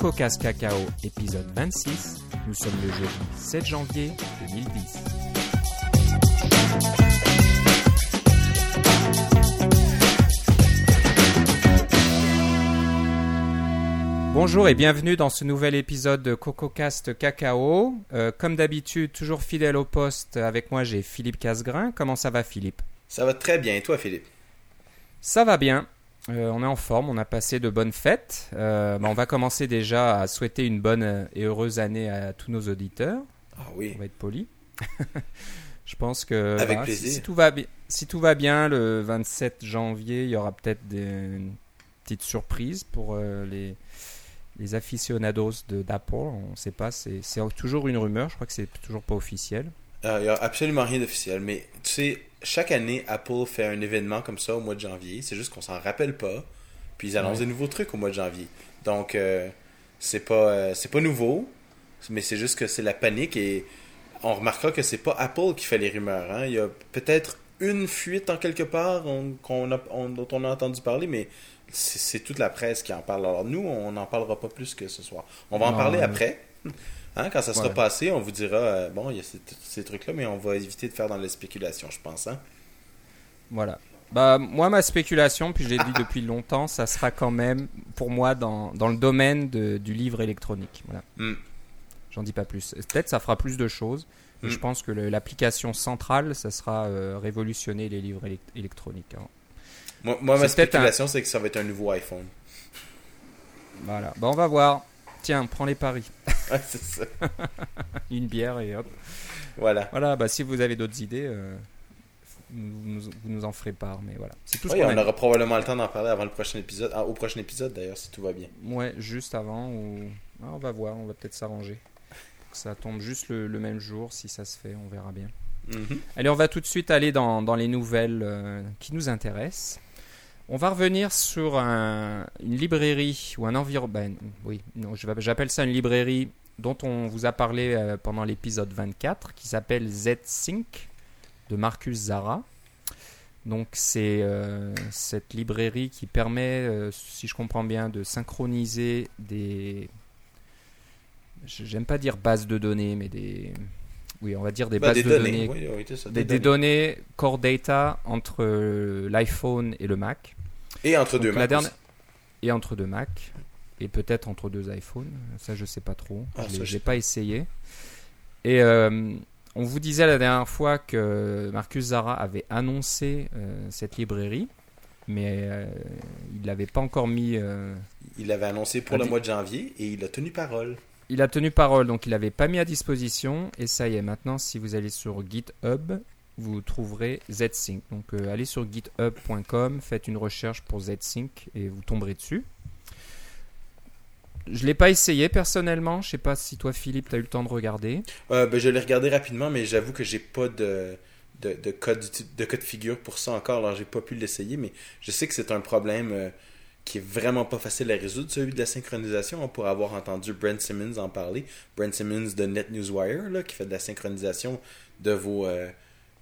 CocoCast Cacao, épisode 26. Nous sommes le jeudi 7 janvier 2010. Bonjour et bienvenue dans ce nouvel épisode de CocoCast Cacao. Euh, comme d'habitude, toujours fidèle au poste, avec moi j'ai Philippe Casgrain. Comment ça va Philippe? Ça va très bien, et toi Philippe? Ça va bien. Euh, on est en forme, on a passé de bonnes fêtes. Euh, bah, on va commencer déjà à souhaiter une bonne et heureuse année à tous nos auditeurs. Ah oui. On va être poli. Je pense que Avec voilà, plaisir. Si, si tout va bien, si tout va bien, le 27 janvier, il y aura peut-être des une petite surprise pour euh, les les aficionados d'Apple. On ne sait pas, c'est toujours une rumeur. Je crois que c'est toujours pas officiel. Il n'y a absolument rien d'officiel, mais tu sais, chaque année, Apple fait un événement comme ça au mois de janvier. C'est juste qu'on s'en rappelle pas. Puis ils annoncent Ouais. des nouveaux trucs au mois de janvier. Donc, euh, c'est pas, euh, c'est pas nouveau, mais c'est juste que c'est la panique et on remarquera que c'est pas Apple qui fait les rumeurs. hein. Il y a peut-être une fuite en quelque part on- qu'on a- on- dont on a entendu parler, mais c'est toute la presse qui en parle. Alors nous, on n'en parlera pas plus que ce soir. On va en parler après. Hein, quand ça sera Ouais. passé, on vous dira, euh, bon, il y a ces, ces trucs-là, mais on va éviter de faire dans la spéculation, je pense. Hein? Voilà. Bah, moi, ma spéculation, puis je l'ai dit depuis longtemps, ça sera quand même, pour moi, dans, dans le domaine de- du livre électronique. Voilà. Hmm. J'en dis pas plus. Peut-être ça fera plus de choses. Hmm. je pense que l'application centrale, ça sera euh, révolutionner les livres élec- électroniques. hein. Moi, moi, ma spéculation, c'est que ça va être un nouveau iPhone. Voilà. Bah, on va voir. Tiens, prends les paris. Ouais, c'est ça. Une bière et hop. Voilà. Voilà. Bah, si vous avez d'autres idées, euh, vous, nous, vous nous en ferez part. Mais voilà. C'est tout ce Oui, on a aura probablement le temps d'en parler avant le prochain épisode. Ah, au prochain épisode, d'ailleurs, si tout va bien. Ouais, juste avant ou Ah, on va voir, on va peut-être s'arranger. Ça tombe juste le, le même jour, si ça se fait, on verra bien. Mhm. Allez, on va tout de suite aller dans, dans les nouvelles euh, qui nous intéressent. On va revenir sur un- une librairie ou un environnement. oui, non, je vais- j'appelle ça une librairie dont on vous a parlé euh, pendant l'épisode 24, qui s'appelle Z-Sync de Marcus Zara. Donc c'est euh, cette librairie qui permet, euh, si je comprends bien, de synchroniser des... J'aime pas dire bases de données, mais des... Oui, on va dire des Bah, bases des de données. données Oui, oui, c'est ça, des, des données core data entre l'iPhone et le Mac. Et entre Donc, deux la Macs dernière-. Et entre deux Mac. Et peut-être entre deux iPhones. Ça, je sais pas trop. Ah, je sais pas essayé. Et euh, on vous disait la dernière fois que Marcus Zara avait annoncé euh, cette librairie. Mais euh, il l'avait pas encore mis. euh, Il l'avait annoncé pour le mois de janvier et il a tenu parole. Il a tenu parole, donc il l'avait pas mis à disposition. Et ça y est, maintenant, si vous allez sur GitHub, vous trouverez ZSync. Donc allez sur github.com, faites une recherche pour ZSync et vous tomberez dessus. Je l'ai pas essayé personnellement. Je sais pas si toi, Philippe, tu as eu le temps de regarder. Euh, ben, je l'ai regardé rapidement, mais j'avoue que j'ai pas de, de, de code, de code figure pour ça encore, alors j'ai pas pu l'essayer, mais je sais que c'est un problème euh, qui est vraiment pas facile à résoudre, celui de la synchronisation. On pourrait avoir entendu Brent Simmons en parler. Brent Simmons de NetNewsWire, là, qui fait de la synchronisation de vos, euh,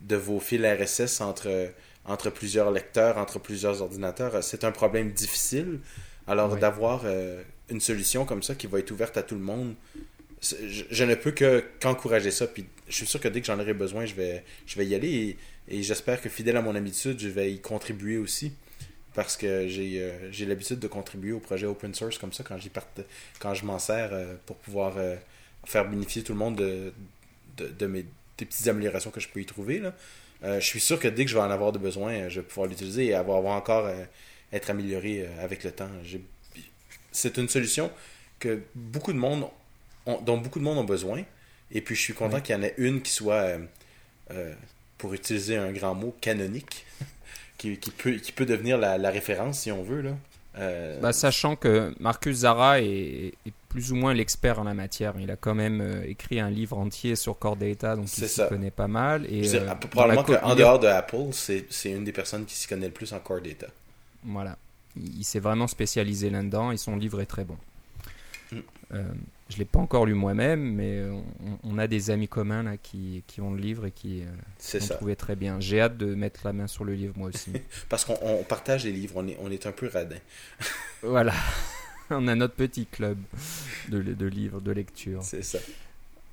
de vos fils RSS entre, entre plusieurs lecteurs, entre plusieurs ordinateurs. C'est un problème difficile. Alors d'avoir euh, une solution comme ça qui va être ouverte à tout le monde, je, ne peux que qu'encourager ça. Puis je suis sûr que dès que j'en aurai besoin, je vais, je vais y aller et, j'espère que fidèle à mon habitude, je vais y contribuer aussi. Parce que j'ai euh, l'habitude de contribuer au projet open source comme ça quand j'y parte, quand je m'en sers euh, pour pouvoir euh, faire bénéficier tout le monde de, de, mes des petites améliorations que je peux y trouver. Là. Euh, je suis sûr que dès que je vais en avoir de besoin, je vais pouvoir l'utiliser et avoir, encore être amélioré avec le temps. J'ai- C'est une solution que beaucoup de monde ont- dont beaucoup de monde ont besoin. Et puis je suis content Oui. qu'il y en ait une qui soit, euh, euh, pour utiliser un grand mot, canonique, qui, qui peut, qui peut devenir la, la référence si on veut. Là. Euh, Bah, sachant que Marcus Zara est, est plus ou moins l'expert en la matière. Il a quand même écrit un livre entier sur Core Data, donc il s'y connaît pas mal. Et, dire, probablement qu'en dehors de Apple, c'est c'est une des personnes qui s'y connaît le plus en core data. Voilà. Il, s'est vraiment spécialisé là-dedans et son livre est très bon. Mm. Euh, je ne l'ai pas encore lu moi-même, mais on, on a des amis communs là, qui, qui ont le livre et qui euh, l'ont trouvé très bien. J'ai hâte de mettre la main sur le livre moi aussi. Parce qu'on on partage les livres, on est, on est un peu radin. voilà. on a notre petit club de, de livres, de lecture. C'est ça.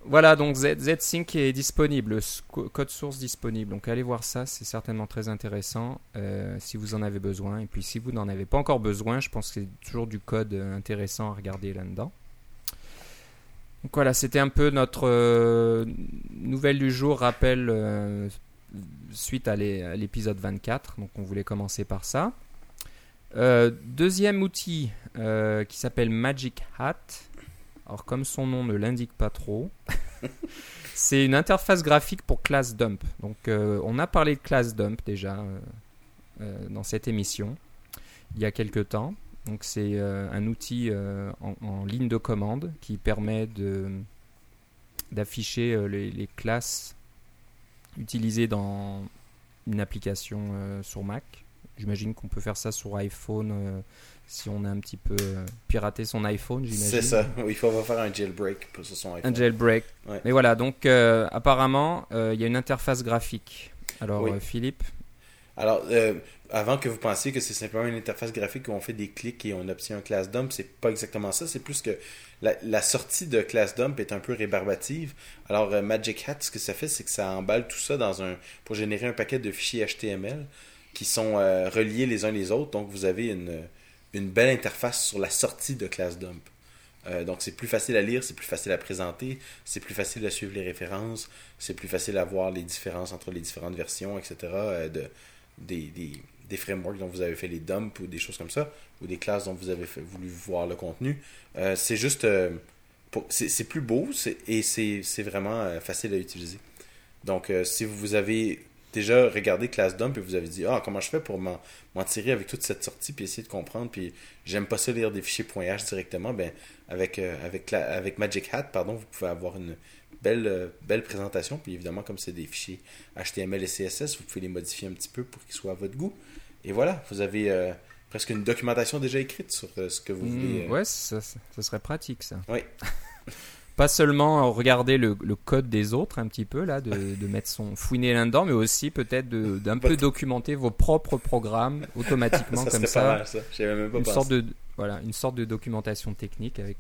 Voilà, donc ZSync est disponible, code source disponible. Donc allez voir ça, c'est certainement très intéressant euh, si vous en avez besoin. Et puis si vous n'en avez pas encore besoin, je pense que c'est toujours du code intéressant à regarder là-dedans. Donc voilà, c'était un peu notre euh, nouvelle du jour, rappel euh, suite à l'épisode 24. Donc on voulait commencer par ça. deuxième outil qui s'appelle Magic Hat. Alors comme son nom ne l'indique pas trop, c'est une interface graphique pour Class Dump. Donc euh, on a parlé de Class Dump déjà euh, euh, dans cette émission il y a quelques temps. Donc c'est un outil en, ligne de commande qui permet d'afficher les, classes utilisées dans une application sur Mac. J'imagine qu'on peut faire ça sur iPhone si on a un petit peu euh, piraté son iPhone, j'imagine. C'est ça, il faut faire un jailbreak pour son iPhone. Un jailbreak. Mais voilà, donc euh, apparemment, euh, il y a une interface graphique. Alors, Philippe? Alors, avant que vous pensiez que c'est simplement une interface graphique où on fait des clics et on obtient un class dump, c'est pas exactement ça. C'est plus que la, sortie de class dump est un peu rébarbative. Alors, Magic Hat, ce que ça fait, c'est que ça emballe tout ça dans un pour générer un paquet de fichiers HTML qui sont reliés les uns les autres. Donc, vous avez une une belle interface sur la sortie de ClassDump. Euh, donc c'est plus facile à lire, c'est plus facile à présenter, c'est plus facile à suivre les références, c'est plus facile à voir les différences entre les différentes versions, etc. Euh, de, des, des, frameworks dont vous avez fait les dumps ou des choses comme ça, ou des classes dont vous avez voulu voir le contenu. Euh, c'est juste... c'est plus beau et c'est vraiment facile à utiliser. Donc si vous avez déjà regardé Class Dump et vous avez dit Ah, comment je fais pour m'en tirer avec toute cette sortie puis essayer de comprendre. Puis j'aime pas ça lire des fichiers .h directement. Ben, avec, euh, avec, avec Magic Hat, pardon, vous pouvez avoir une belle, euh, belle présentation. Puis évidemment, comme c'est des fichiers HTML et CSS, vous pouvez les modifier un petit peu pour qu'ils soient à votre goût. Et voilà, vous avez euh, presque une documentation déjà écrite sur ce que vous voulez. Mmh, ouais, ça, ça, serait pratique ça. Oui. pas seulement regarder le, code des autres un petit peu là, de, mettre son fouiner là-dedans, mais aussi peut-être d'un peu documenter vos propres programmes automatiquement comme ça. Pas mal, ça. Même pas une sorte de voilà, une sorte de documentation technique avec.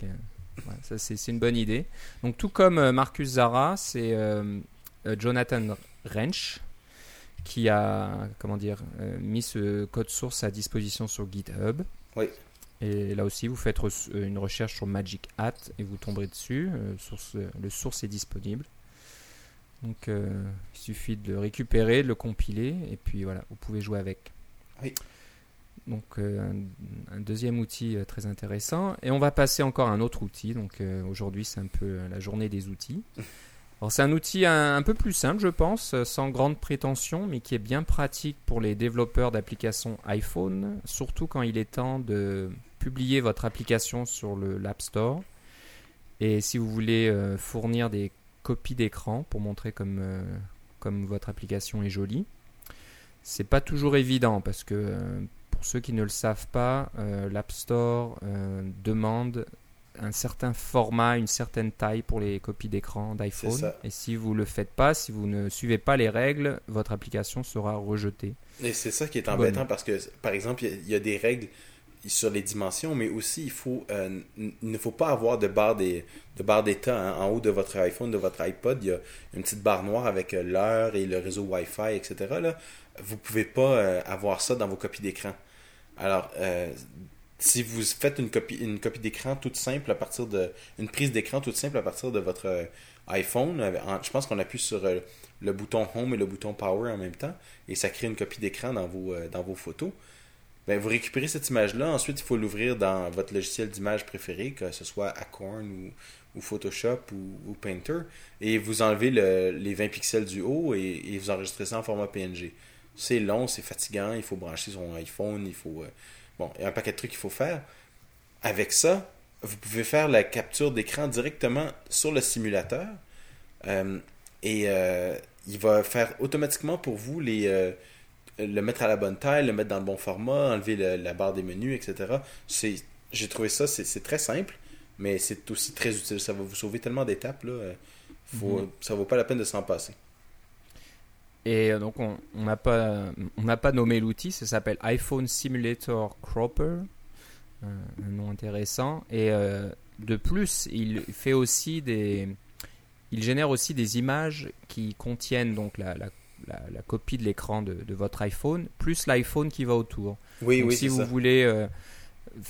ça c'est une bonne idée. Donc tout comme euh, Marcus Zara, c'est euh, euh, Jonathan Wrench qui a comment dire mis ce code source à disposition sur GitHub. Oui. Et là aussi, vous faites euh, une recherche sur Magic Hat et vous tomberez dessus. Euh, le source est disponible. Donc, euh, il suffit de le récupérer, de le compiler, et puis voilà, vous pouvez jouer avec. Oui. Donc, un, deuxième outil très intéressant. Et on va passer encore à un autre outil. Donc, aujourd'hui, c'est un peu la journée des outils. C'est un outil un, peu plus simple, je pense, sans grande prétention, mais qui est bien pratique pour les développeurs d'applications iPhone, surtout quand il est temps de publier votre application sur l'App Store. Et si vous voulez euh, fournir des copies d'écran pour montrer comme, euh, comme votre application est jolie, c'est pas toujours évident parce que euh, pour ceux qui ne le savent pas, l'App Store demande un certain format, une certaine taille pour les copies d'écran d'iPhone. Et si vous ne le faites pas, si vous ne suivez pas les règles, votre application sera rejetée. Et c'est ça qui est embêtant parce que, par exemple, il y, a des règles sur les dimensions, mais aussi il faut euh, ne faut pas avoir de barre des de barre d'état hein. en haut de votre iPhone, de votre iPod, il y a une petite barre noire avec euh, l'heure et le réseau Wi-Fi, etc. Là, vous pouvez pas euh, avoir ça dans vos copies d'écran. Alors, si vous faites une copie d'écran toute simple à partir de une prise d'écran toute simple à partir de votre iPhone, je pense qu'on appuie sur le bouton Home et le bouton Power en même temps et ça crée une copie d'écran dans vos photos ben, vous récupérez cette image-là. Ensuite, il faut l'ouvrir dans votre logiciel d'image préféré, que ce soit Acorn ou, Photoshop ou, Painter. Et vous enlevez les 20 pixels du haut et, vous enregistrez ça en format PNG. C'est long, c'est fatigant. Il faut brancher son iPhone. Il faut. Euh, bon, il y a un paquet de trucs qu'il faut faire. Avec ça, vous pouvez faire la capture d'écran directement sur le simulateur. Euh, et euh, il va faire automatiquement pour vous les le mettre à la bonne taille, le mettre dans le bon format, enlever la barre des menus, etc. C'est, j'ai trouvé ça, c'est, très simple, mais c'est aussi très utile. Ça va vous sauver tellement d'étapes, là. Euh, faut, mhm. Ça vaut pas la peine de s'en passer. Et euh, donc, on n'a pas, on pas nommé l'outil, ça s'appelle iPhone Simulator Cropper. un, nom intéressant. Et euh, de plus, il fait aussi des, il génère aussi des images qui contiennent donc la, la, la, copie de l'écran de, de, votre iPhone, plus l'iPhone qui va autour. Oui, donc, oui. Si vous ça. voulez euh,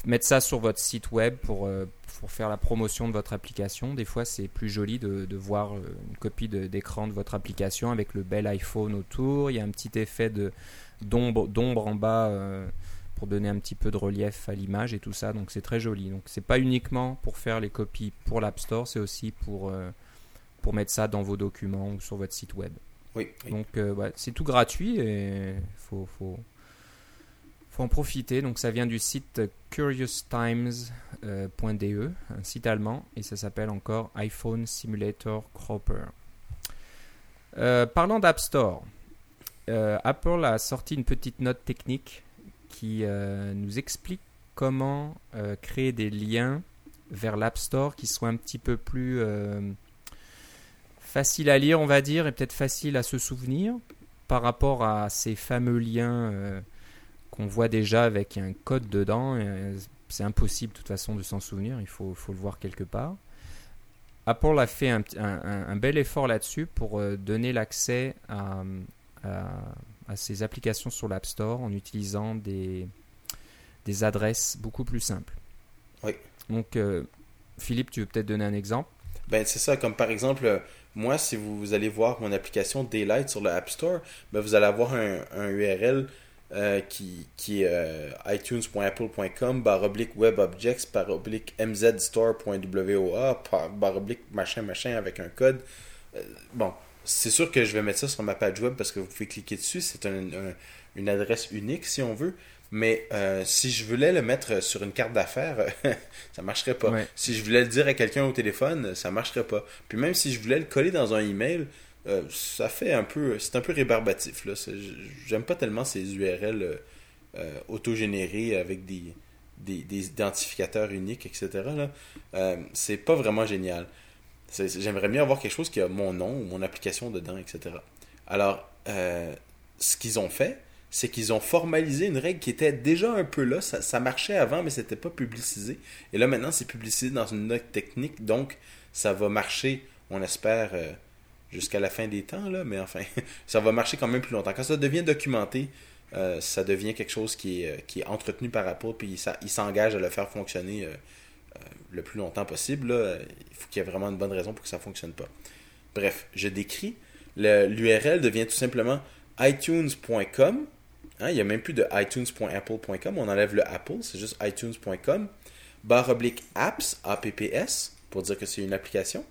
mettre ça sur votre site web pour, euh, pour faire la promotion de votre application, des fois c'est plus joli de, de voir euh, une copie d'écran de, votre application avec le bel iPhone autour. Il y a un petit effet d'ombre d'ombre en bas. euh, pour donner un petit peu de relief à l'image et tout ça, donc c'est très joli. Donc c'est pas uniquement pour faire les copies pour l'App Store, c'est aussi pour, euh, pour mettre ça dans vos documents ou sur votre site web. Oui, oui. Donc euh, ouais, c'est tout gratuit et faut, faut, faut en profiter. Donc ça vient du site curioustimes.de, un site allemand, et ça s'appelle encore iPhone Simulator Cropper. Euh, parlant d'App Store, euh, Apple a sorti une petite note technique qui euh, nous explique comment euh, créer des liens vers l'App Store qui soient un petit peu plus euh, facile à lire, on va dire, et peut-être facile à se souvenir par rapport à ces fameux liens euh, qu'on voit déjà avec un code dedans. Euh, C'est impossible de toute façon de s'en souvenir, il faut, faut le voir quelque part. Apple a fait un, bel effort là-dessus pour euh, donner l'accès à, à, à ces applications sur l'App Store en utilisant des, des adresses beaucoup plus simples. Oui. Donc, euh, Philippe, tu veux peut-être donner un exemple? Ben, c'est ça, comme par exemple, moi, si vous, vous allez voir mon application Daylight sur le App Store, ben, vous allez avoir un, un URL euh, qui, qui est euh, itunes.apple.com, barre oblique webobjects, barre oblique mzstore.woa, barre oblique machin machin avec un code. Euh, bon, c'est sûr que je vais mettre ça sur ma page web parce que vous pouvez cliquer dessus. C'est un- un- une adresse unique si on veut. Mais si je voulais le mettre sur une carte d'affaires, ça marcherait pas. Ouais. Si je voulais le dire à quelqu'un au téléphone, ça marcherait pas. Puis même si je voulais le coller dans un email, euh, ça fait un peu, c'est un peu rébarbatif J'aime pas tellement ces URL euh, euh, autogénérés avec des, des, identificateurs uniques, etc. Euh, c'est pas vraiment génial. J'aimerais bien avoir quelque chose qui a mon nom ou mon application dedans, etc. Alors, euh, ce qu'ils ont fait, c'est qu'ils ont formalisé une règle qui était déjà un peu là. Ça, ça marchait avant, mais c'était pas publicisé. Et là, maintenant, c'est publicisé dans une note technique. Donc, ça va marcher, on espère, jusqu'à la fin des temps. Là, mais enfin, ça va marcher quand même plus longtemps. Quand ça devient documenté, euh, ça devient quelque chose qui est, euh, qui est entretenu par Apple. Puis, ça- ils s'engagent à le faire fonctionner euh, le plus longtemps possible. là. Il faut qu'il y ait vraiment une bonne raison pour que ça fonctionne pas. Bref, je décris. L'URL devient tout simplement itunes.com. Hein, il n'y a même plus de itunes.apple.com. On enlève le Apple, c'est juste itunes.com. Barre oblique apps, apps, pour dire que c'est une application.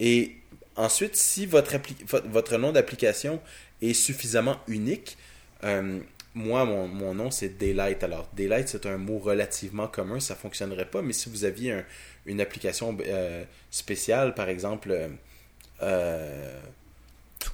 Et ensuite, si votre, appli- votre nom d'application est suffisamment unique, euh, moi, mon, mon nom, c'est Daylight. Alors, Daylight, c'est un mot relativement commun, ça fonctionnerait pas, mais si vous aviez un- une application euh, spéciale, par exemple, euh, euh,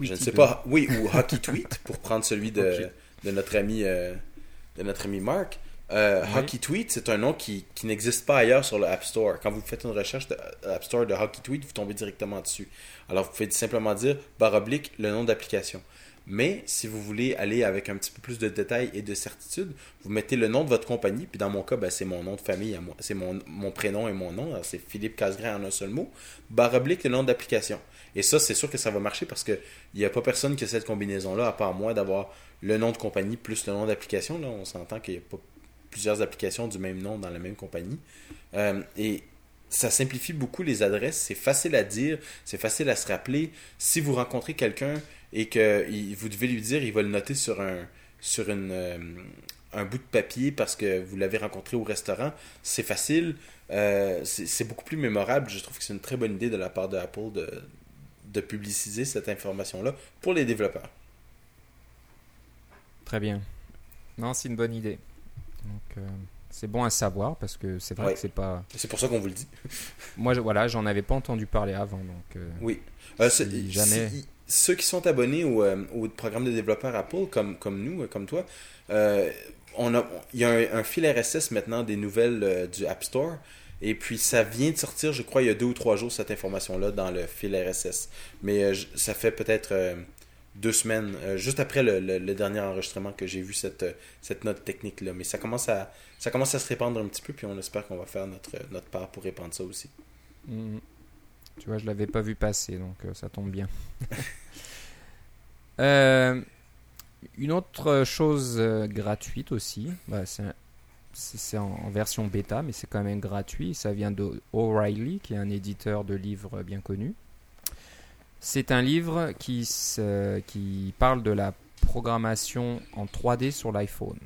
je ne sais pas, oui, ou Hockey Tweet, pour prendre celui de, de notre ami de notre ami Mark. Euh, Oui. Hockey Tweet, c'est un nom qui, qui n'existe pas ailleurs sur le App Store. Quand vous faites une recherche de App Store de Hockey Tweet, vous tombez directement dessus. Alors, vous pouvez simplement dire barre oblique le nom d'application. Mais si vous voulez aller avec un petit peu plus de détails et de certitude, vous mettez le nom de votre compagnie. Puis dans mon cas, ben, c'est mon nom de famille, c'est mon, mon prénom et mon nom. Alors, C'est Philippe Casgrain en un seul mot. Barre oblique le nom d'application. Et ça, c'est sûr que ça va marcher parce que il n'y a pas personne qui a cette combinaison-là, à part moi, d'avoir le nom de compagnie plus le nom d'application. Là, on s'entend qu'il n'y a pas plusieurs applications du même nom dans la même compagnie. Euh, et ça simplifie beaucoup les adresses. C'est facile à dire, c'est facile à se rappeler. Si vous rencontrez quelqu'un et que vous devez lui dire, il va le noter sur un sur euh, un bout de papier parce que vous l'avez rencontré au restaurant, c'est facile. Euh, c'est c'est beaucoup plus mémorable. Je trouve que c'est une très bonne idée de la part de Apple de, de publiciser cette information-là pour les développeurs. Très bien. Non, c'est une bonne idée. Donc, euh, c'est bon à savoir parce que c'est vrai Ouais. que c'est pas. C'est pour ça qu'on vous le dit. Moi, je- voilà, j'en avais pas entendu parler avant, donc. euh, Oui. Euh, Si jamais- ceux qui sont abonnés au, euh, au programme de développeurs Apple, comme, comme nous, comme toi, euh, on a, il y a un, un fil RSS maintenant des nouvelles euh, du App Store. Et puis ça vient de sortir, je crois, il y a deux ou trois jours, cette information-là dans le fil RSS. Mais ça fait peut-être deux semaines, euh, juste après le, le- le dernier enregistrement que j'ai vu cette, euh, cette note technique-là. Mais ça commence, à, ça commence à se répandre un petit peu, puis on espère qu'on va faire notre, notre part pour répandre ça aussi. Mhm. Tu vois, je l'avais pas vu passer, donc euh, ça tombe bien. Euh, une autre chose euh, gratuite aussi, bah, c'est en version bêta, mais c'est quand même gratuit. Ça vient de O'Reilly, qui est un éditeur de livres bien connu. C'est un livre qui, se- qui parle de la programmation en 3D sur l'iPhone.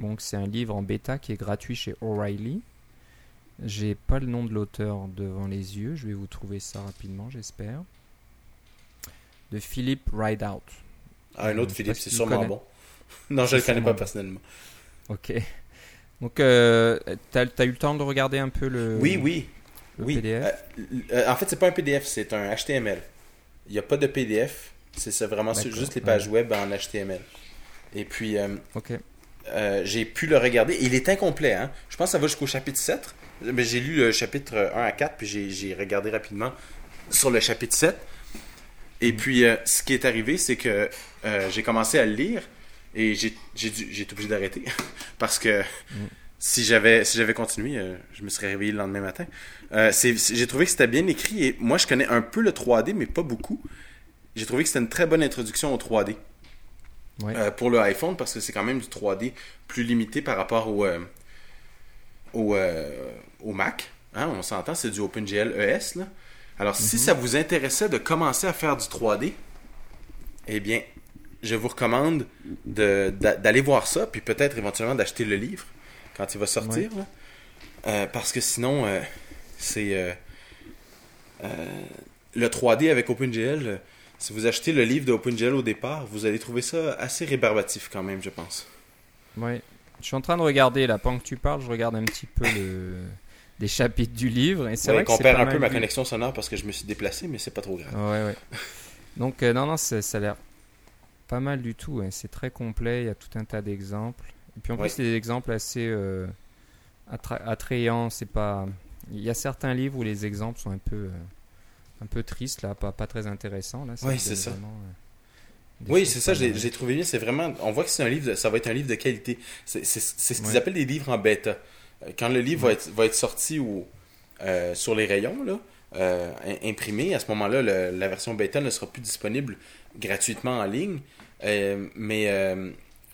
Donc c'est un livre en bêta qui est gratuit chez O'Reilly. J'ai pas le nom de l'auteur devant les yeux, je vais vous trouver ça rapidement, j'espère. De Philip Rideout. Ah, un autre Philippe, si c'est tu sûrement connais. bon. non, je le connais pas bon. personnellement. Ok. Donc, euh, t'as as eu le temps de regarder un peu le, Oui, oui. Le oui. PDF Euh, euh, en fait, c'est pas un PDF, c'est un HTML. Il n'y a pas de PDF, c'est vraiment juste les ouais. pages web en HTML. Et puis, euh, euh, j'ai pu le regarder. Il est incomplet, hein. Je pense que ça va jusqu'au chapitre 7. Mais j'ai lu le chapitre 1 à 4, puis j'ai- regardé rapidement sur le chapitre 7. Et puis, euh, ce qui est arrivé, c'est que euh, j'ai commencé à le lire et j'ai j'ai dû- j'ai été obligé d'arrêter. Parce que si j'avais si j'avais continué, euh, je me serais réveillé le lendemain matin. Euh, j'ai trouvé que c'était bien écrit et moi, je connais un peu le 3D, mais pas beaucoup. J'ai trouvé que c'était une très bonne introduction au 3D Ouais. euh, pour le iPhone parce que c'est quand même du 3D plus limité par rapport au, au, au Mac. Hein, on s'entend, c'est du OpenGL ES. Là. Alors, si ça vous intéressait de commencer à faire du 3D, eh bien, je vous recommande de- d'a- d'aller voir ça, puis peut-être éventuellement d'acheter le livre quand il va sortir. là. Euh, parce que sinon, euh, c'est euh, le 3D avec OpenGL. si vous achetez le livre de OpenGL au départ, vous allez trouver ça assez rébarbatif quand même, je pense. Ouais. Je suis en train de regarder là, pendant que tu parles, je regarde un petit peu le... des chapitres du livre. Et c'est Ouais, vrai qu'on perd un peu ma vu. connexion sonore parce que je me suis déplacé, mais c'est pas trop grave. Ouais, ouais. Donc, non, non, ça a l'air pas mal du tout. hein. C'est très complet, il y a tout un tas d'exemples. Et puis en Ouais. plus, c'est des exemples assez euh, attra- attrayants. C'est pas... Il y a certains livres où les exemples sont un peu, euh, un peu tristes, là, pas, pas très intéressants. Là, Ouais, donne c'est ça. euh, Oui, c'est ça, j'ai trouvé bien. C'est vraiment. On voit que c'est un livre, de- ça va être un livre de qualité. C'est ce qu'ils Ouais. appellent des livres en bêta. Euh, Quand le livre va, être, va être sorti au, euh, sur les rayons, là, euh, imprimé, à ce moment-là, la version bêta ne sera plus disponible gratuitement en ligne. Euh, mais euh,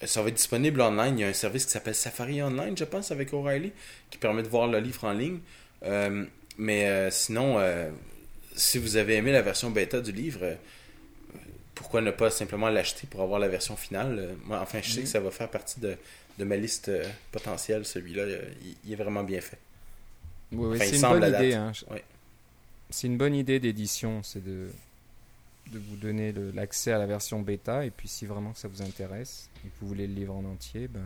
ça va être disponible online. Il y a un service qui s'appelle Safari Online, je pense, avec O'Reilly, qui permet de voir le livre en ligne. Euh, mais euh, sinon, euh, si vous avez aimé la version bêta du livre, euh, pourquoi ne pas simplement l'acheter pour avoir la version finale? Euh, Moi, enfin, je sais Mhm. que ça va faire partie de, de ma liste euh, potentielle, celui-là. Euh, Il, il est vraiment bien fait. Oui, oui, Enfin, c'est une semble bonne idée. hein. C'est une bonne idée d'édition, c'est de, de vous donner l'accès à la version bêta. Et puis, si vraiment ça vous intéresse et que vous voulez le livre en entier, ben,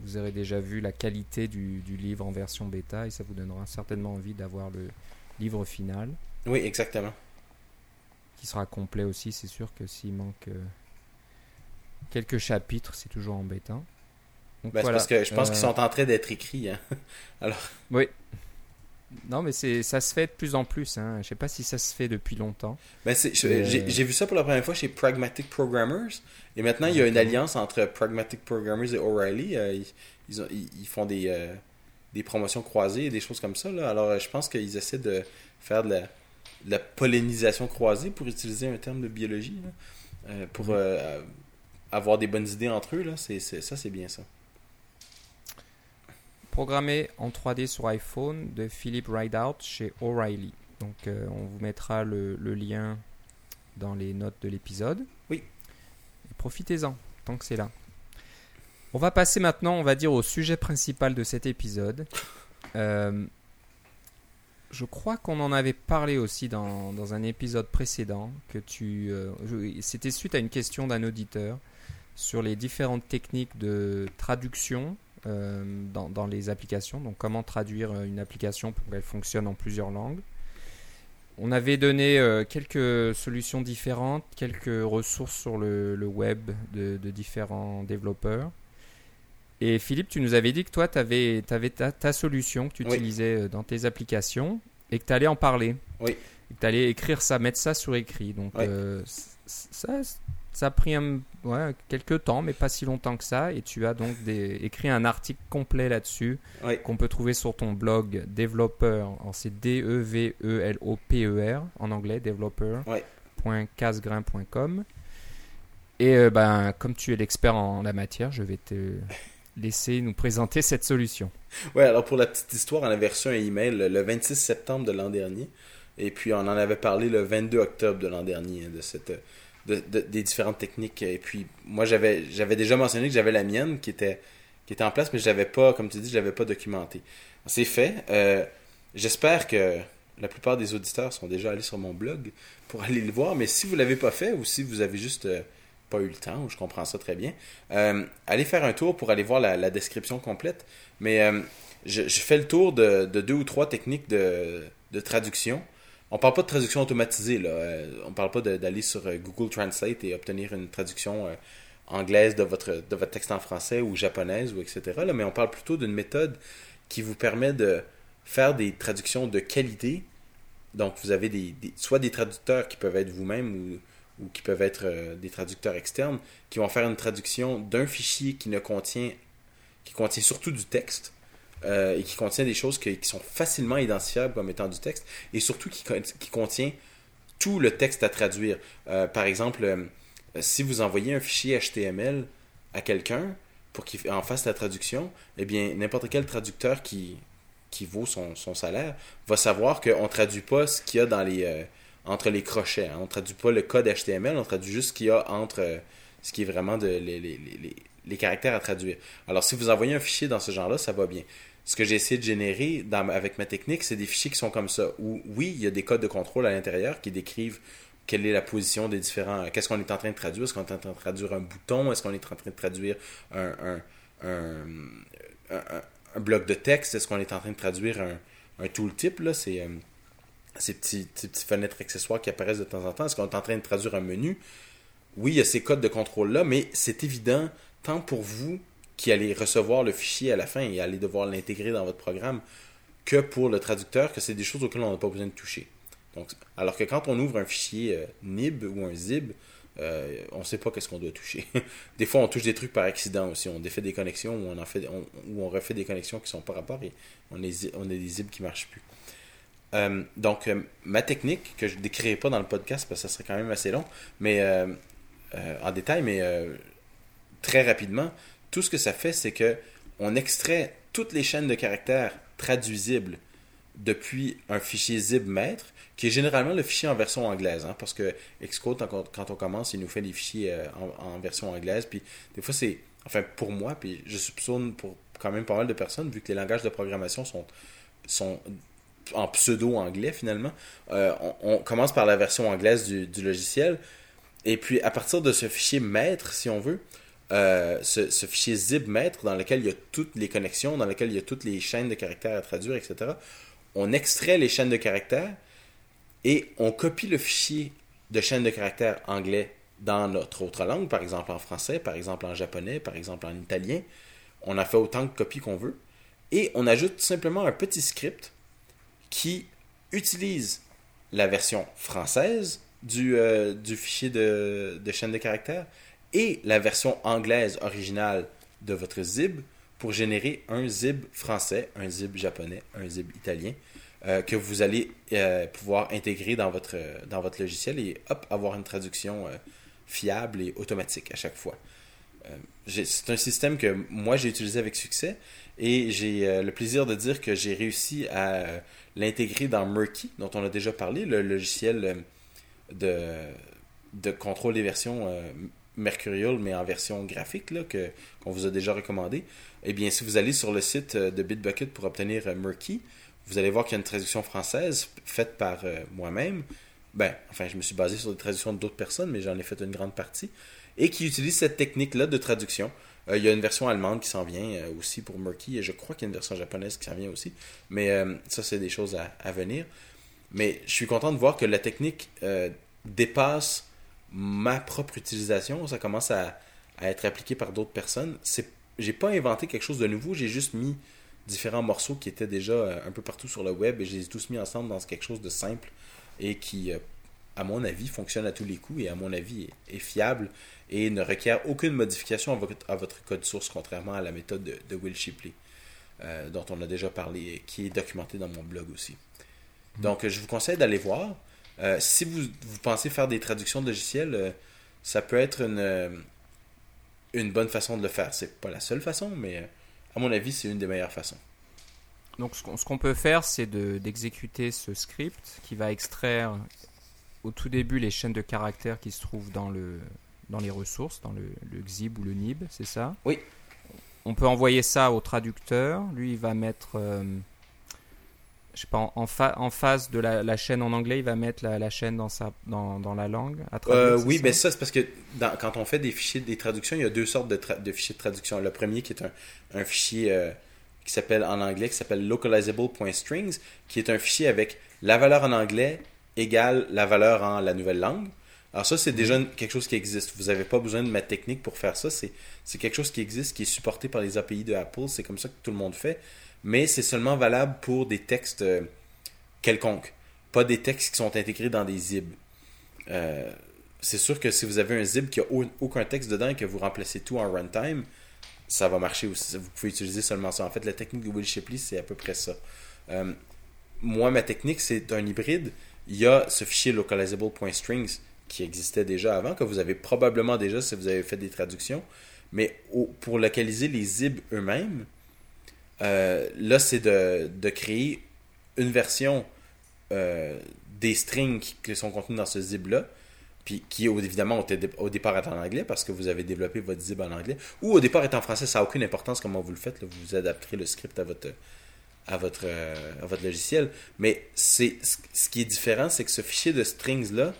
vous aurez déjà vu la qualité du, du livre en version bêta et ça vous donnera certainement envie d'avoir le livre final Oui, exactement. qui sera complet aussi. C'est sûr que s'il manque euh, quelques chapitres, c'est toujours en bêta. Donc, Ben, voilà. parce que je pense Euh, qu'ils sont en train d'être écrits. hein. Oui. Non, mais c'est ça se fait de plus en plus. Hein. Je sais pas si ça se fait depuis longtemps. Ben, Euh, J'ai vu ça pour la première fois chez Pragmatic Programmers. Et maintenant, il y a une alliance entre Pragmatic Programmers et O'Reilly. Euh, ils, ils ont- ils- ils font des, euh, des promotions croisées et des choses comme ça. Là. Alors, je pense qu'ils essaient de faire de la, de la pollinisation croisée, pour utiliser un terme de biologie, là, pour avoir des bonnes idées entre eux. Là. Ça, c'est bien ça. Programmé en 3D sur iPhone de Philip Rideout chez O'Reilly. Donc, euh, on vous mettra le, le lien dans les notes de l'épisode. Oui. Profitez-en, tant que c'est là. On va passer maintenant, on va dire, au sujet principal de cet épisode. Euh, je crois qu'on en avait parlé aussi dans, dans un épisode précédent. que tu, euh, C'était suite à une question d'un auditeur sur les différentes techniques de traduction dans, dans les applications. Donc, comment traduire euh, une application pour qu'elle fonctionne en plusieurs langues. On avait donné euh, quelques solutions différentes, quelques ressources sur le, le web de, de différents développeurs. Et Philippe, tu nous avais dit que toi, tu avais, ta, ta solution que tu Oui. utilisais euh, dans tes applications et que tu allais en parler. Oui. Et que tu allais écrire ça, mettre ça sur écrit. Donc, Oui. euh, ça, ça a pris un, ouais, quelques temps, mais pas si longtemps que ça. Et tu as donc des, écrit un article complet là-dessus Oui. qu'on peut trouver sur ton blog développeur. C'est D-E-V-E-L-O-P-E-R en anglais, développeur. Ouais. point cassegrain.com. Et euh, ben, comme tu es l'expert en la matière, je vais te laisser nous présenter cette solution. Ouais, alors pour la petite histoire, on avait reçu un email le 26 septembre de l'an dernier. Et puis on en avait parlé le 22 octobre de l'an dernier, hein, de cette de, de- des différentes techniques. Et puis moi j'avais déjà mentionné que j'avais la mienne qui était qui était en place, mais je l'avais pas, comme tu dis, je l'avais pas documenté. C'est fait. Euh, J'espère que la plupart des auditeurs sont déjà allés sur mon blog pour aller le voir. Mais si vous l'avez pas fait ou si vous avez juste euh, pas eu le temps, je comprends ça très bien, euh, allez faire un tour pour aller voir la, description complète. Mais je, je fais le tour de, de deux ou trois techniques de, de traduction. On parle pas de traduction automatisée, là. Euh, on parle pas d'aller sur euh, Google Translate et obtenir une traduction euh, anglaise de votre, de votre texte en français ou japonaise ou etc. Mais on parle plutôt d'une méthode qui vous permet de faire des traductions de qualité. Donc, vous avez des, des- soit des traducteurs qui peuvent être vous-même ou, ou qui peuvent être euh, des traducteurs externes qui vont faire une traduction d'un fichier qui ne contient qui contient surtout du texte euh, et qui contient des choses qui sont facilement identifiables comme étant du texte et surtout qui, qui contient tout le texte à traduire. Euh, par exemple, euh, si vous envoyez un fichier HTML à quelqu'un pour qu'il en fasse la traduction, eh bien, n'importe quel traducteur qui, qui vaut son, son salaire va savoir qu'on ne traduit pas ce qu'il y a dans les, entre les crochets. hein. On ne traduit pas le code HTML, on traduit juste ce qu'il y a entre ce qui est vraiment de, les- les- les- les caractères à traduire. Alors, si vous envoyez un fichier dans ce genre-là, ça va bien. Ce que j'ai essayé de générer avec ma technique, c'est des fichiers qui sont comme ça, où oui, il y a des codes de contrôle à l'intérieur qui décrivent quelle est la position des différents. Qu'est-ce qu'on est en train de traduire Est-ce qu'on est en train de traduire un bouton Est-ce qu'on est en train de traduire un, bloc de texte Est-ce qu'on est en train de traduire un, tooltip là C'est euh, ces petits, ces petits fenêtres accessoires qui apparaissent de temps en temps. Est-ce qu'on est en train de traduire un menu? Oui, il y a ces codes de contrôle-là, mais c'est évident, tant pour vous qui allez recevoir le fichier à la fin et allez devoir l'intégrer dans votre programme, que pour le traducteur, que c'est des choses auxquelles on n'a pas besoin de toucher. Donc, alors que quand on ouvre un fichier euh, NIB ou un ZIB, euh, on ne sait pas qu'est-ce qu'on doit toucher. des fois, on touche des trucs par accident aussi. On défait des connexions ou on, en fait, on, ou on refait des connexions qui sont pas rapport et on, on a des ZIB qui ne marchent plus. Euh, donc, ma technique, que je ne décrirai pas dans le podcast parce que ça serait quand même assez long, mais en détail, mais très rapidement, tout ce que ça fait, c'est que on extrait toutes les chaînes de caractères traduisibles depuis un fichier zip maître, qui est généralement le fichier en version anglaise, hein, parce que Xcode, quand on, commence, il nous fait des fichiers euh, en, version anglaise, puis des fois c'est, enfin pour moi, puis je soupçonne pour quand même pas mal de personnes, vu que les langages de programmation sont, en pseudo-anglais finalement, euh, on, on commence par la version anglaise du, du logiciel, et puis à partir de ce fichier maître, si on veut, euh, ce, fichier zip dans lequel il y a toutes les connexions, dans lequel il y a toutes les chaînes de caractères à traduire, etc. On extrait les chaînes de caractères et on copie le fichier de chaîne de caractères anglais dans notre autre langue, par exemple en français, par exemple en japonais, par exemple en italien. On a fait autant de copies qu'on veut. Et on ajoute simplement un petit script qui utilise la version française du, euh, fichier de, de chaîne de caractères et la version anglaise originale de votre zib pour générer un zib français, un zib japonais, un zib italien euh, que vous allez euh, pouvoir intégrer dans votre, dans votre logiciel et hop, avoir une traduction euh, fiable et automatique à chaque fois. C'est un système que moi j'ai utilisé avec succès et j'ai le plaisir de dire que j'ai réussi à l'intégrer dans Murky, dont on a déjà parlé, le logiciel de, de contrôle des versions Mercurial, mais en version graphique, là, qu'on vous a déjà recommandé. Eh bien, si vous allez sur le site euh, de Bitbucket pour obtenir euh, Murky, vous allez voir qu'il y a une traduction française faite par euh, moi-même. Ben, enfin, je me suis basé sur des traductions d'autres personnes, mais j'en ai fait une grande partie. Et qui utilise cette technique-là de traduction. Il y a une version allemande qui s'en vient aussi pour Murky, et je crois qu'il y a une version japonaise qui s'en vient aussi. Mais ça, c'est des choses à, venir. Mais je suis content de voir que la technique dépasse ma propre utilisation. Ça commence à, être appliqué par d'autres personnes. C'est, j'ai pas inventé quelque chose de nouveau, j'ai juste mis différents morceaux qui étaient déjà euh, un peu partout sur le web et je les ai tous mis ensemble dans quelque chose de simple et qui, euh, à mon avis, fonctionne à tous les coups et à mon avis est, fiable et ne requiert aucune modification à votre, code source, contrairement à la méthode de, Will Shipley, euh, dont on a déjà parlé qui est documentée dans mon blog aussi. Donc, je vous conseille d'aller voir. Euh, si vous, pensez faire des traductions de logiciels, euh, ça peut être une, une bonne façon de le faire. C'est pas la seule façon, mais à mon avis, c'est une des meilleures façons. Donc ce qu'on peut faire, c'est d'exécuter ce script qui va extraire au tout début les chaînes de caractères qui se trouvent dans, le, dans les ressources, dans le, le XIB ou le NIB, c'est ça? Oui. On peut envoyer ça au traducteur. Lui, il va mettre, euh, je sais pas, en, en face de la, chaîne en anglais, il va mettre la, chaîne dans, sa, dans, dans la langue à euh, Oui, mais ça, c'est parce que quand on fait des fichiers, des traductions, il y a deux sortes de, de fichiers de traduction. Le premier qui est un, un fichier euh, qui s'appelle en anglais, qui s'appelle localizable.strings, qui est un fichier avec la valeur en anglais égale la valeur en la nouvelle langue. Alors ça, c'est déjà quelque chose qui existe. Vous n'avez pas besoin de ma technique pour faire ça. C'est quelque chose qui existe, qui est supporté par les API de Apple. C'est comme ça que tout le monde fait. Mais c'est seulement valable pour des textes euh, quelconques. Pas des textes qui sont intégrés dans des zib. Euh, c'est sûr que si vous avez un zib qui a aucun texte dedans et que vous remplacez tout en runtime, ça va marcher aussi. Vous pouvez utiliser seulement ça. En fait, la technique de Will Shipley, c'est à peu près ça. Euh, moi, ma technique, c'est un hybride. Il y a ce fichier localizable.strings qui existait déjà avant, que vous avez probablement déjà si vous avez fait des traductions. Mais pour localiser les zib eux-mêmes, euh, là, c'est de, créer une version euh, des strings qui, sont contenus dans ce zib-là puis qui évidemment au, départ est en anglais parce que vous avez développé votre zib en anglais, ou au départ est en français, ça n'a aucune importance comment vous le faites, vous adapterez le script à votre, à votre, euh, logiciel. Mais c'est ce qui est différent, c'est que ce fichier de strings-là,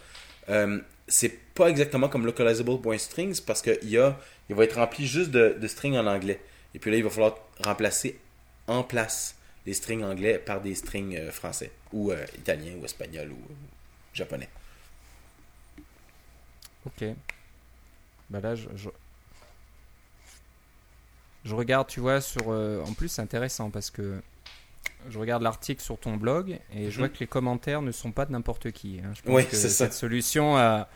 euh, c'est pas exactement comme localizable.strings parce qu'il il va être rempli juste de strings en anglais. Et puis là, il va falloir remplacer en place les strings anglais par des strings euh, français, ou italiens, ou espagnols, ou japonais. Ok. Bah là, je, je, regarde, tu vois, sur. Euh, en plus, c'est intéressant parce que je regarde l'article sur ton blog et je vois mhm. que les commentaires ne sont pas de n'importe qui. Hein. Je pense oui, que cette solution a.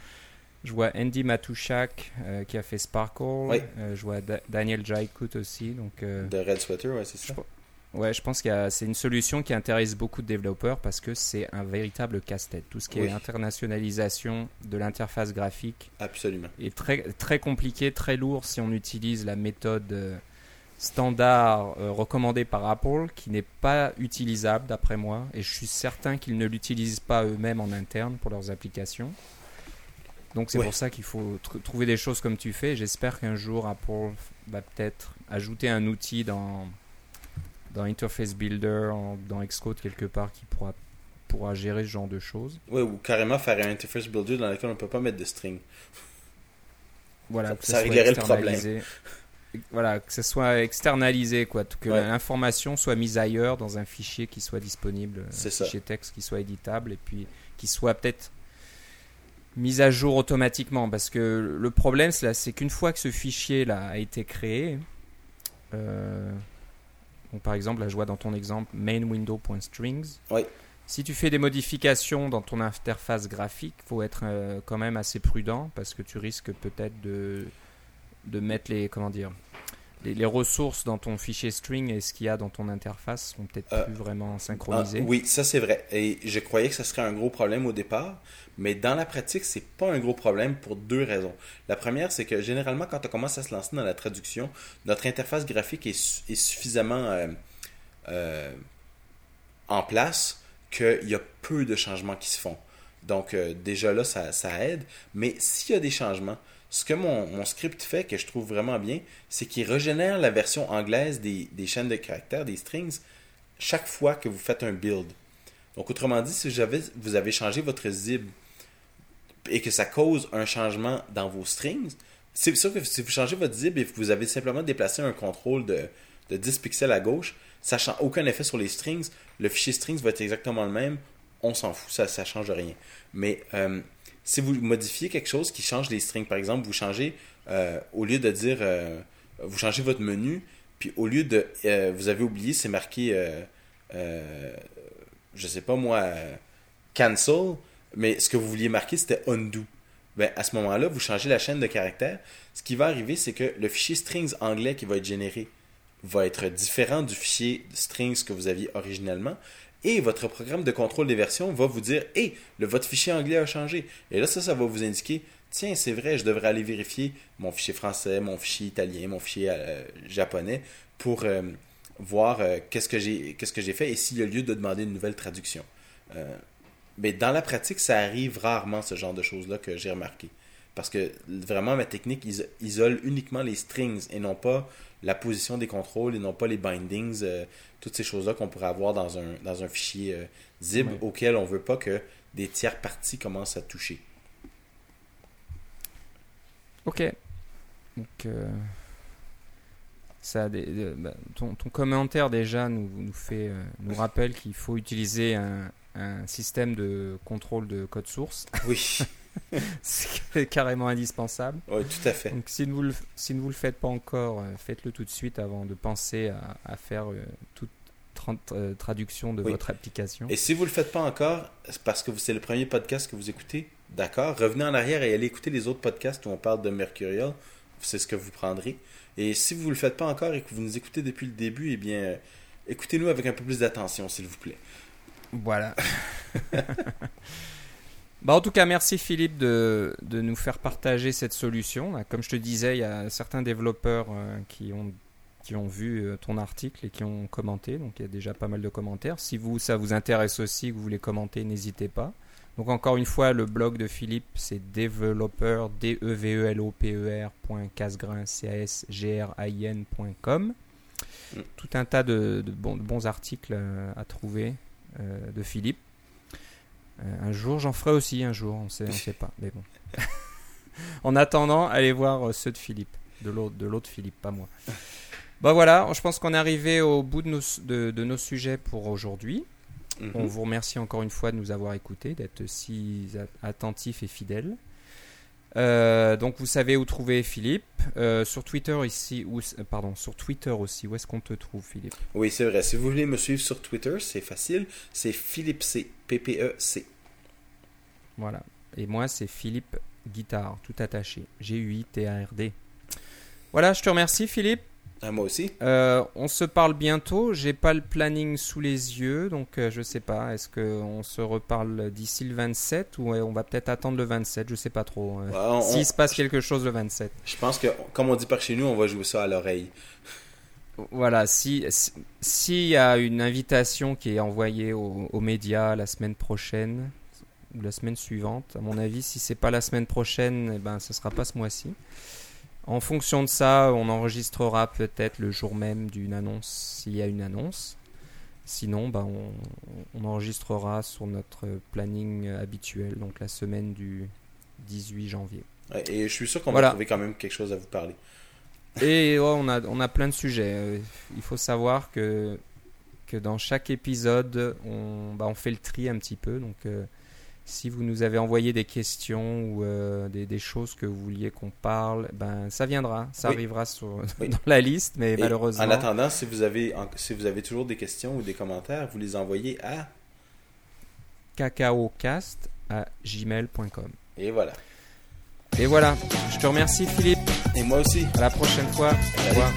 Je vois Andy Matushak euh, qui a fait Sparkle. Euh, je vois Daniel Jaikut aussi. Donc, de Red Sweater, ouais, c'est ça. Ouais, je pense que c'est une solution qui intéresse beaucoup de développeurs parce que c'est un véritable casse-tête. Tout ce qui est internationalisation de l'interface graphique Absolument. est très, très compliqué, très lourd si on utilise la méthode euh, standard euh, recommandée par Apple, qui n'est pas utilisable d'après moi. Et je suis certain qu'ils ne l'utilisent pas eux-mêmes en interne pour leurs applications. Donc c'est pour ça qu'il faut trouver des choses comme tu fais. J'espère qu'un jour Apple va peut-être ajouter un outil dans dans Interface Builder, dans Xcode quelque part, qui pourra, pourra gérer ce genre de choses. Oui, ou carrément faire un Interface Builder dans lequel on ne peut pas mettre de string. Voilà, ça, réglerait le problème. Voilà, que ce soit externalisé, quoi, que l'information soit mise ailleurs dans un fichier qui soit disponible, un fichier texte qui soit éditable et puis qui soit peut-être mise à jour automatiquement. Parce que le problème, c'est qu'une fois que ce fichier-là a été créé, euh, par exemple, là je vois dans ton exemple mainWindow.strings. Oui. Si tu fais des modifications dans ton interface graphique, faut être euh, quand même assez prudent parce que tu risques peut-être de, de mettre les comment dire les, ressources dans ton fichier string et ce qu'il y a dans ton interface sont peut-être euh, plus vraiment synchronisées. Ah, oui, ça c'est vrai. Et je croyais que ce serait un gros problème au départ, mais dans la pratique, c'est pas un gros problème pour deux raisons. La première, c'est que généralement, quand on commence à se lancer dans la traduction, notre interface graphique est, suffisamment euh, euh, en place qu'il y a peu de changements qui se font. Donc déjà là, ça, ça aide. Mais s'il y a des changements, ce que mon, script fait, que je trouve vraiment bien, c'est qu'il régénère la version anglaise des, chaînes de caractères, des strings, chaque fois que vous faites un build. Donc, autrement dit, si vous avez changé votre zib et que ça cause un changement dans vos strings, c'est sûr que si vous changez votre zib et que vous avez simplement déplacé un contrôle de, 10 pixels à gauche, ça n'a aucun effet sur les strings. Le fichier strings va être exactement le même. On s'en fout, ça ne change rien. Mais euh, si vous modifiez quelque chose qui change les strings, par exemple, vous changez, euh, au lieu de dire, euh, vous changez votre menu, puis au lieu de, euh, vous avez oublié, c'est marqué, je sais pas moi, cancel, mais ce que vous vouliez marquer, c'était undo. Ben, à ce moment-là, vous changez la chaîne de caractères. Ce qui va arriver, c'est que le fichier strings anglais qui va être généré va être différent du fichier strings que vous aviez originellement. Et votre programme de contrôle des versions va vous dire Hé, votre fichier anglais a changé. Et là, ça, ça va vous indiquer Tiens, c'est vrai, je devrais aller vérifier mon fichier français, mon fichier italien, mon fichier euh, japonais pour euh, voir euh, qu'est-ce que j'ai qu'est-ce que fait et s'il y a lieu de demander une nouvelle traduction. mais dans la pratique, ça arrive rarement ce genre de choses-là que j'ai remarqué. Parce que vraiment, ma technique isole uniquement les strings et non pas la position des contrôles et non pas les bindings, toutes ces choses-là qu'on pourrait avoir dans un, dans un fichier euh, zip auquel on ne veut pas que des tiers parties commencent à toucher. Ok. Donc, euh, ça bah, ton, ton, commentaire déjà nous, nous, fait, nous rappelle qu'il faut utiliser un, un système de contrôle de code source. Oui. c'est carrément indispensable. Oui, tout à fait. Donc, si vous, le, si vous le faites pas encore, euh, faites-le tout de suite avant de penser à, faire euh, toute euh, traduction de votre application. Et si vous le faites pas encore, parce que c'est le premier podcast que vous écoutez, d'accord, revenez en arrière et allez écouter les autres podcasts où on parle de Mercurial. C'est ce que vous prendrez. Et si vous ne le faites pas encore et que vous nous écoutez depuis le début, eh bien, écoutez-nous avec un peu plus d'attention, s'il vous plaît. Voilà. Bah en tout cas, merci Philippe de, de, nous faire partager cette solution. Comme je te disais, il y a certains développeurs euh, qui, ont, qui ont vu euh, ton article et qui ont commenté. Donc il y a déjà pas mal de commentaires. Si vous, ça vous intéresse aussi, que vous voulez commenter, n'hésitez pas. Donc encore une fois, le blog de Philippe, c'est developer, d e v e l o p e r c a s g r i n.com. Mm. Tout un tas de, de, bons, de bons, articles euh, à trouver de Philippe. Euh, un jour, j'en ferai aussi un jour, on sait, on sait pas, mais bon. en attendant, allez voir euh, ceux de Philippe, de l'autre, de l'autre Philippe, pas moi. Bah voilà, je pense qu'on est arrivé au bout de nos, de, nos sujets pour aujourd'hui. Mhm. On vous remercie encore une fois de nous avoir écoutés, d'être si attentifs et fidèles. Euh, donc vous savez où trouver Philippe. sur Twitter ici, ou, pardon, sur Twitter aussi. Où est-ce qu'on te trouve, Philippe? Oui, c'est vrai. Si vous voulez me suivre sur Twitter, c'est facile. C'est Philippe C. P-P-E-C. Voilà. Et moi, c'est Philippe Guitare, tout attaché. G-U-I-T-A-R-D. Voilà, je te remercie, Philippe. Ah, moi aussi. Euh, on se parle bientôt. J'ai pas le planning sous les yeux, donc euh, je sais pas. Est-ce qu'on se reparle d'ici le 27 ou on va peut-être attendre le 27 Je sais pas trop. Euh, s'il se passe quelque chose le 27. Je pense que, comme on dit par chez nous, on va jouer ça à l'oreille. Voilà, si s'il y a une invitation qui est envoyée aux, médias la semaine prochaine ou la semaine suivante, à mon avis, si c'est pas la semaine prochaine, eh ben ce sera pas ce mois-ci. En fonction de ça, on enregistrera peut-être le jour même d'une annonce s'il y a une annonce. Sinon, ben, on, enregistrera sur notre planning habituel, donc la semaine du 18 janvier. et je suis sûr qu'on va trouver quand même quelque chose à vous parler. Et on, a, on a plein de sujets. Euh, il faut savoir que, que dans chaque épisode, on, bah, on fait le tri un petit peu. Donc, euh, si vous nous avez envoyé des questions ou euh, des, des, choses que vous vouliez qu'on parle, ben ça viendra, ça arrivera sur, dans la liste, mais malheureusement. En attendant, si vous avez si vous avez toujours des questions ou des commentaires, vous les envoyez à cacaocast à gmail.com. Et voilà. Et voilà. Je te remercie, Philippe. Et moi aussi. À la prochaine fois. Au revoir.